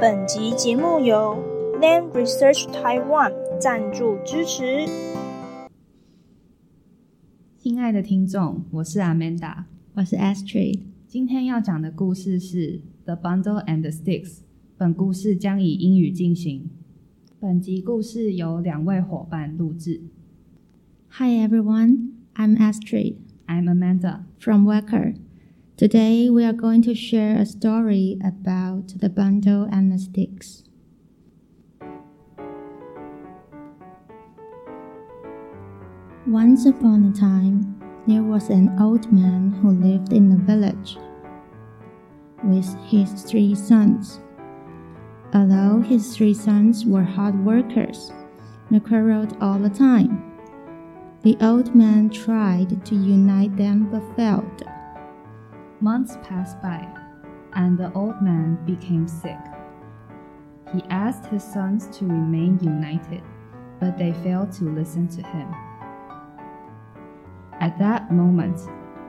本集节目由 Land Research Taiwan 赞助支持。亲爱的听众，我是 Amanda，我是 Astrid。今天要讲的故事是《The Bundle and the Sticks》。本故事将以英语进行。本集故事由两位伙伴录制。Hi everyone, I'm Astrid. I'm Amanda from Wecker. Today we are going to share a story about the bundle and the sticks. Once upon a time, there was an old man who lived in a village with his three sons. Although his three sons were hard workers, they quarreled all the time. The old man tried to unite them but failed. Months passed by, and the old man became sick. He asked his sons to remain united, but they failed to listen to him. At that moment,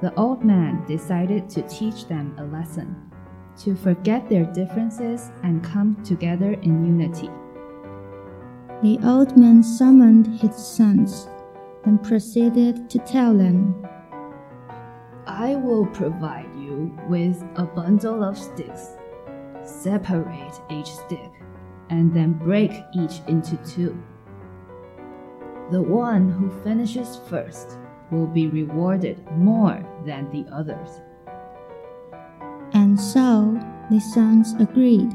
the old man decided to teach them a lesson to forget their differences and come together in unity. The old man summoned his sons and proceeded to tell them I will provide you with a bundle of sticks. Separate each stick and then break each into two. The one who finishes first will be rewarded more than the others. And so the sons agreed.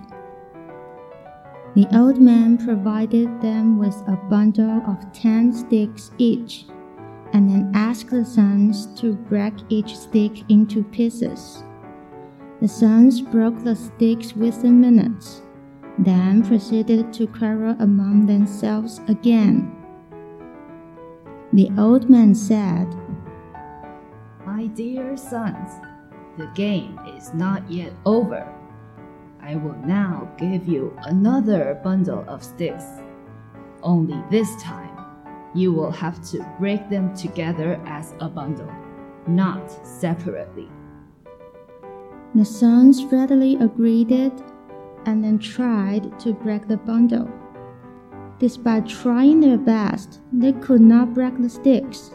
The old man provided them with a bundle of ten sticks each and then asked the sons to break each stick into pieces. The sons broke the sticks within minutes, then proceeded to quarrel among themselves again. The old man said, My dear sons, the game is not yet over. I will now give you another bundle of sticks. Only this time you will have to break them together as a bundle, not separately. The sons readily agreed and then tried to break the bundle. Despite trying their best, they could not break the sticks.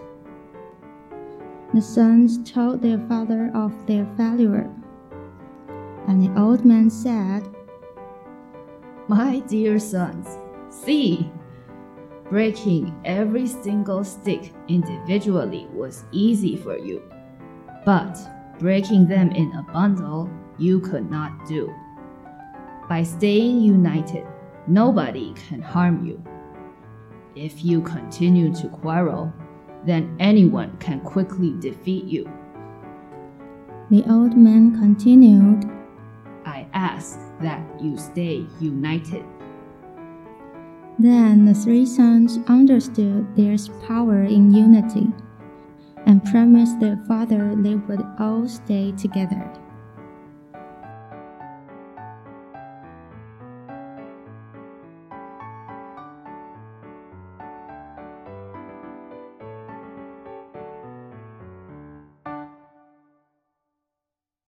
The sons told their father of their failure. And the old man said, My dear sons, see, Breaking every single stick individually was easy for you, but breaking them in a bundle you could not do. By staying united, nobody can harm you. If you continue to quarrel, then anyone can quickly defeat you. The old man continued, I ask that you stay united. Then the three sons understood there's power in unity and promised their father they would all stay together.